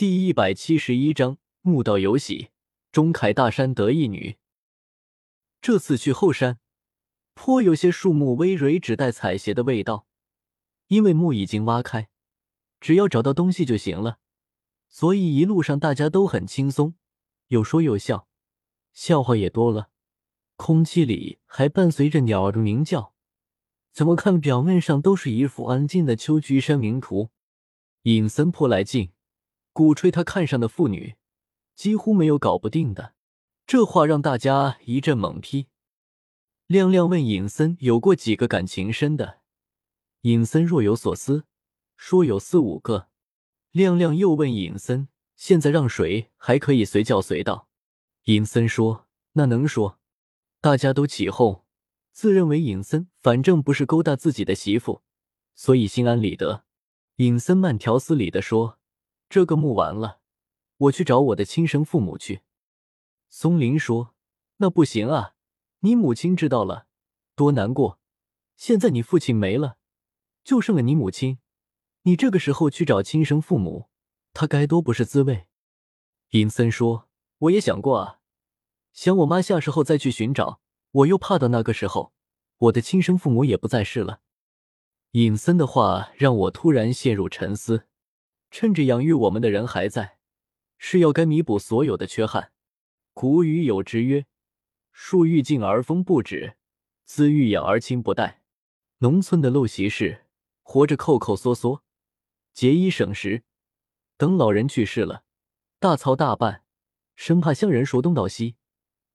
第一百七十一章墓道有喜，钟凯大山得一女。这次去后山，颇有些树木葳蕤、只待采撷的味道。因为墓已经挖开，只要找到东西就行了，所以一路上大家都很轻松，有说有笑，笑话也多了。空气里还伴随着鸟儿的鸣叫。怎么看，表面上都是一幅安静的秋菊山名图。尹森颇来劲，鼓吹他看上的妇女几乎没有搞不定的，这话让大家一阵猛批。亮亮问尹森有过几个感情深的。尹森若有所思，说有四五个。亮亮又问尹森：“现在让谁还可以随叫随到？”尹森说：“那能说。”大家都起哄，自认为尹森反正不是勾搭自己的媳妇，所以心安理得。尹森慢条斯理的说：“这个墓完了，我去找我的亲生父母去。”松林说：“那不行啊，你母亲知道了，多难过。现在你父亲没了。”就剩了你母亲，你这个时候去找亲生父母，他该多不是滋味。尹森说：“我也想过啊，想我妈下世后再去寻找，我又怕到那个时候，我的亲生父母也不在世了。”尹森的话让我突然陷入沉思。趁着养育我们的人还在，是要该弥补所有的缺憾。古语有之曰：“树欲静而风不止，子欲养而亲不待。”农村的陋习是。活着抠抠缩缩，节衣省食，等老人去世了，大操大办，生怕乡人说东道西。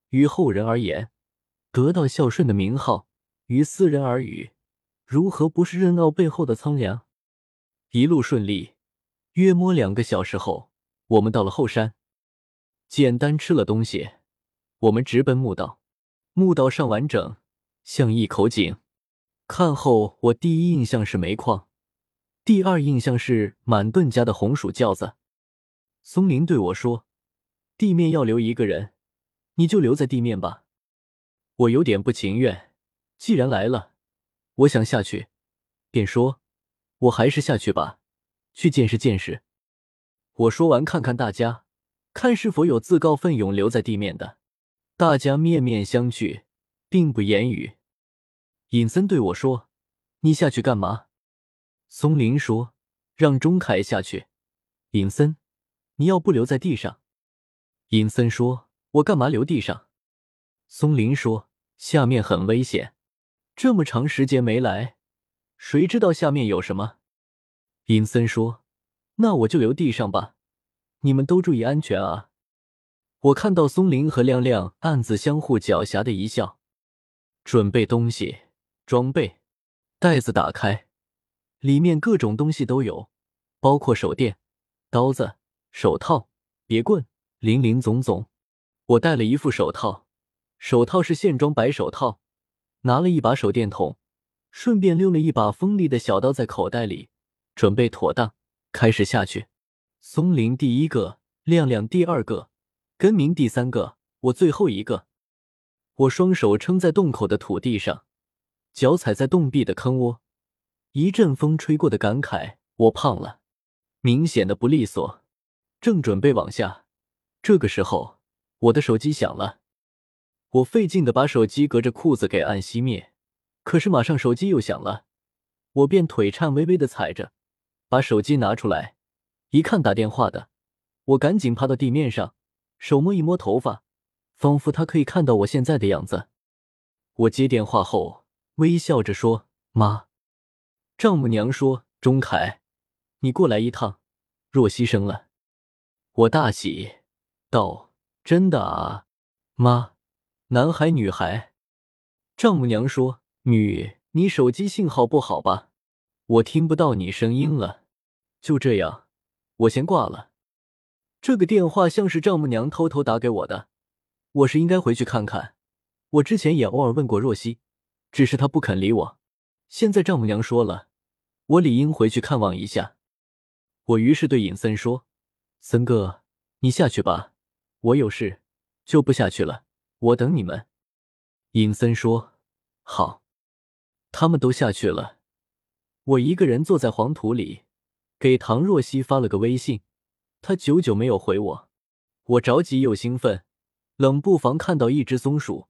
于后人而言，得到孝顺的名号；于私人而语，如何不是任劳背后的苍凉？一路顺利，约摸两个小时后，我们到了后山，简单吃了东西，我们直奔墓道。墓道上完整，像一口井。看后，我第一印象是煤矿，第二印象是满顿家的红薯轿子。松林对我说：“地面要留一个人，你就留在地面吧。”我有点不情愿，既然来了，我想下去，便说：“我还是下去吧，去见识见识。”我说完，看看大家，看是否有自告奋勇留在地面的。大家面面相觑，并不言语。尹森对我说：“你下去干嘛？”松林说：“让钟凯下去。”尹森，你要不留在地上？尹森说：“我干嘛留地上？”松林说：“下面很危险，这么长时间没来，谁知道下面有什么？”尹森说：“那我就留地上吧，你们都注意安全啊！”我看到松林和亮亮暗自相互狡黠的一笑，准备东西。装备袋子打开，里面各种东西都有，包括手电、刀子、手套、别棍，林林总总。我戴了一副手套，手套是线装白手套，拿了一把手电筒，顺便溜了一把锋利的小刀在口袋里，准备妥当，开始下去。松林第一个，亮亮第二个，根明第三个，我最后一个。我双手撑在洞口的土地上。脚踩在洞壁的坑窝，一阵风吹过的感慨，我胖了，明显的不利索。正准备往下，这个时候我的手机响了，我费劲的把手机隔着裤子给按熄灭，可是马上手机又响了，我便腿颤巍巍的踩着，把手机拿出来，一看打电话的，我赶紧趴到地面上，手摸一摸头发，仿佛他可以看到我现在的样子。我接电话后。微笑着说：“妈。”丈母娘说：“钟凯，你过来一趟，若曦生了。”我大喜，道：“真的啊，妈？男孩女孩？”丈母娘说：“女。”你手机信号不好吧？我听不到你声音了。就这样，我先挂了。这个电话像是丈母娘偷偷打给我的，我是应该回去看看。我之前也偶尔问过若曦。只是她不肯理我，现在丈母娘说了，我理应回去看望一下。我于是对尹森说：“森哥，你下去吧，我有事就不下去了，我等你们。”尹森说：“好。”他们都下去了，我一个人坐在黄土里，给唐若曦发了个微信，她久久没有回我，我着急又兴奋，冷不防看到一只松鼠，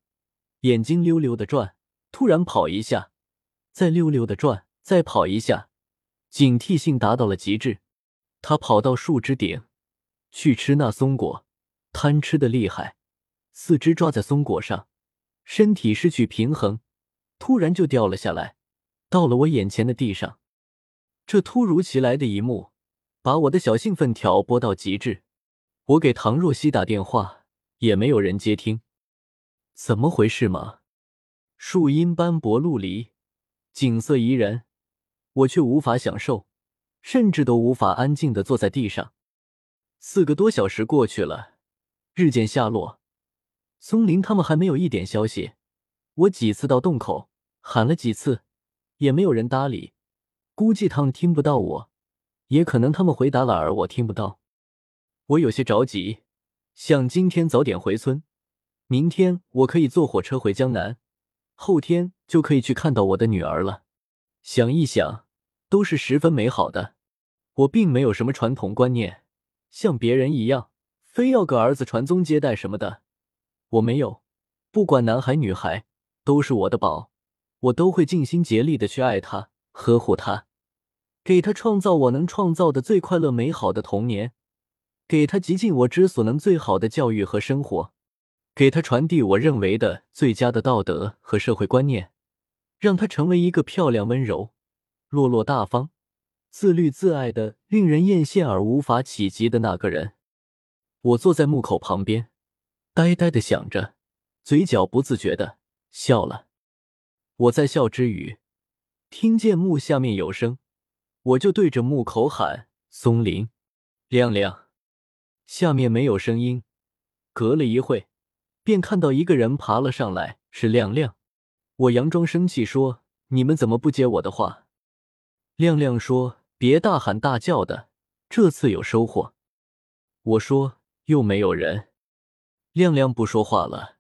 眼睛溜溜的转，突然跑一下，再溜溜的转，再跑一下，警惕性达到了极致。它跑到树枝顶去吃那松果，贪吃的厉害，四肢抓在松果上，身体失去平衡，突然就掉了下来，到了我眼前的地上。这突如其来的一幕。把我的小兴奋挑拨到极致，我给唐若曦打电话，也没有人接听，怎么回事嘛？树荫斑驳，陆离，景色宜人，我却无法享受，甚至都无法安静的坐在地上。四个多小时过去了，日渐下落，松林他们还没有一点消息。我几次到洞口喊了几次，也没有人搭理，估计他们听不到我。也可能他们回答了，而我听不到。我有些着急，想今天早点回村，明天我可以坐火车回江南，后天就可以去看到我的女儿了。想一想，都是十分美好的。我并没有什么传统观念，像别人一样，非要个儿子传宗接代什么的。我没有，不管男孩女孩，都是我的宝，我都会尽心竭力的去爱他，呵护他。给他创造我能创造的最快乐美好的童年，给他极尽我之所能最好的教育和生活，给他传递我认为的最佳的道德和社会观念，让他成为一个漂亮、温柔、落落大方、自律自爱的、令人艳羡而无法企及的那个人。我坐在墓口旁边，呆呆的想着，嘴角不自觉的笑了。我在笑之余，听见墓下面有声。我就对着木口喊：“松林，亮亮。”下面没有声音。隔了一会，便看到一个人爬了上来，是亮亮。我佯装生气说：“你们怎么不接我的话？”亮亮说：“别大喊大叫的，这次有收获。”我说：“又没有人。”亮亮不说话了，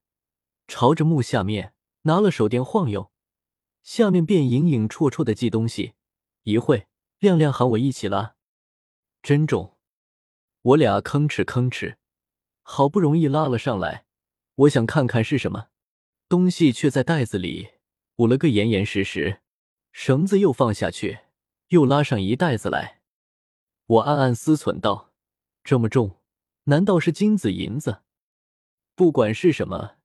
朝着木下面拿了手电晃悠，下面便影影绰绰的记东西。一会。亮亮喊我一起拉，真重！我俩吭哧吭哧，好不容易拉了上来。我想看看是什么东西，却在袋子里捂了个严严实实。绳子又放下去，又拉上一袋子来。我暗暗思忖道：这么重，难道是金子银子？不管是什么，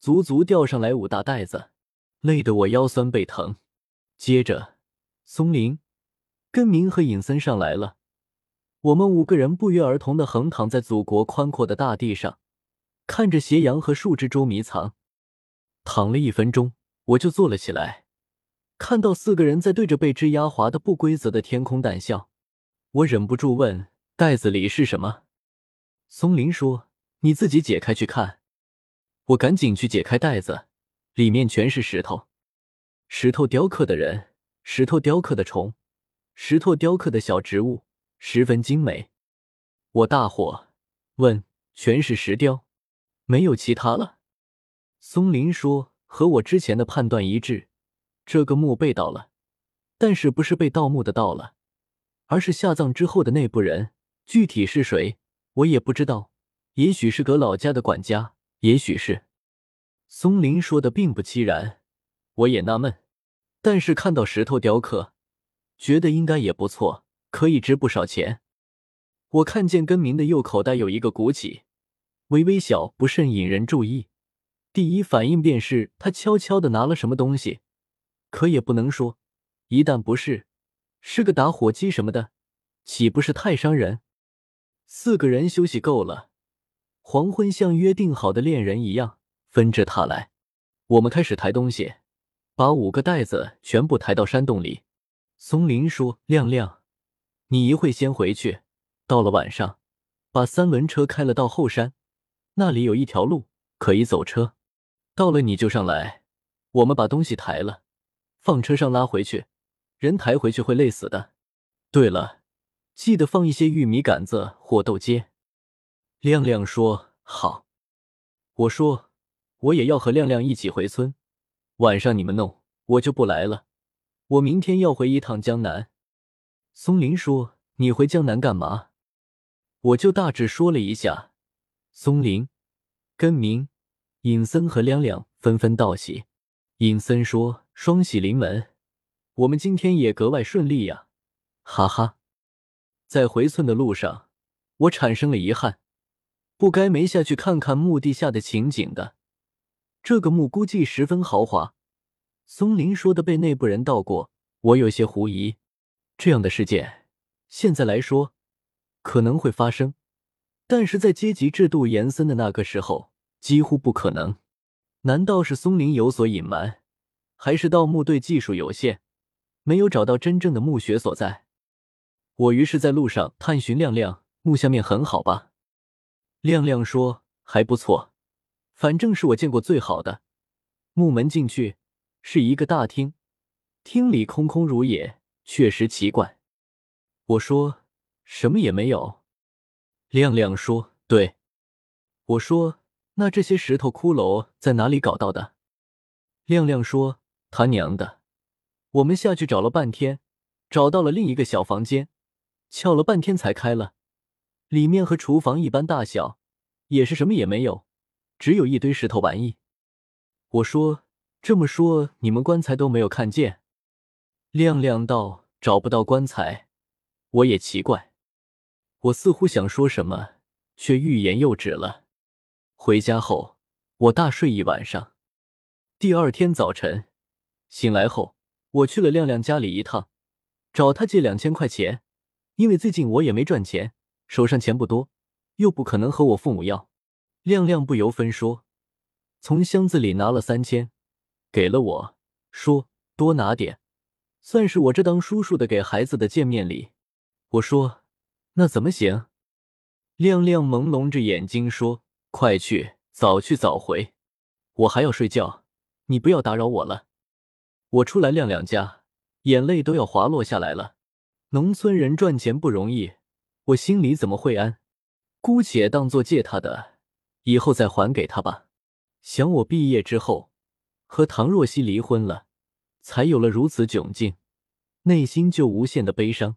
足足吊上来五大袋子，累得我腰酸背疼。接着，松林。根明和尹森上来了，我们五个人不约而同的横躺在祖国宽阔的大地上，看着斜阳和树枝捉迷藏。躺了一分钟，我就坐了起来，看到四个人在对着被枝压滑的不规则的天空淡笑，我忍不住问：“袋子里是什么？”松林说：“你自己解开去看。”我赶紧去解开袋子，里面全是石头，石头雕刻的人，石头雕刻的虫。石头雕刻的小植物十分精美，我大惑，问：“全是石雕，没有其他了？”松林说：“和我之前的判断一致，这个墓被盗了，但是不是被盗墓的盗了，而是下葬之后的那部人，具体是谁，我也不知道。也许是葛老家的管家，也许是……”松林说的并不凄然，我也纳闷，但是看到石头雕刻。觉得应该也不错，可以值不少钱。我看见根明的右口袋有一个鼓起，微微小，不甚引人注意。第一反应便是他悄悄的拿了什么东西，可也不能说，一旦不是，是个打火机什么的，岂不是太伤人？四个人休息够了，黄昏像约定好的恋人一样分着踏来。我们开始抬东西，把五个袋子全部抬到山洞里。松林说：“亮亮，你一会先回去。到了晚上，把三轮车开了到后山，那里有一条路可以走车。到了你就上来，我们把东西抬了，放车上拉回去。人抬回去会累死的。对了，记得放一些玉米杆子或豆秸。”亮亮说：“好。”我说：“我也要和亮亮一起回村。晚上你们弄，我就不来了。”我明天要回一趟江南。松林说：“你回江南干嘛？”我就大致说了一下。松林、根明、尹森和亮亮纷纷道喜。尹森说：“双喜临门，我们今天也格外顺利呀！”哈哈。在回村的路上，我产生了遗憾，不该没下去看看墓地下的情景的。这个墓估计十分豪华。松林说的被内部人盗过，我有些狐疑。这样的事件，现在来说可能会发生，但是在阶级制度严森的那个时候，几乎不可能。难道是松林有所隐瞒，还是盗墓队技术有限，没有找到真正的墓穴所在？我于是在路上探寻亮亮，墓下面很好吧？亮亮说还不错，反正是我见过最好的。木门进去是一个大厅，厅里空空如也，确实奇怪。我说什么也没有。亮亮说对。我说那这些石头骷髅在哪里搞到的？亮亮说他娘的，我们下去找了半天，找到了另一个小房间。撬了半天才开了，里面和厨房一般大小，也是什么也没有，只有一堆石头玩意。我说这么说，你们棺材都没有看见？亮亮道找不到棺材，我也奇怪。我似乎想说什么，却欲言又止了。回家后，我大睡一晚上。第二天早晨醒来后，我去了亮亮家里一趟，找他借两千块钱。因为最近我也没赚钱，手上钱不多，又不可能和我父母要。亮亮不由分说，从箱子里拿了三千，给了我，说多拿点，算是我这当叔叔的给孩子的见面礼。我说那怎么行？亮亮朦胧着眼睛说：“快去，早去早回，我还要睡觉，你不要打扰我了。”我出来亮亮家，眼泪都要滑落下来了。农村人赚钱不容易，我心里怎么会安？姑且当做借他的，以后再还给他吧。想我毕业之后和唐若曦离婚了，才有了如此窘境，内心就无限的悲伤。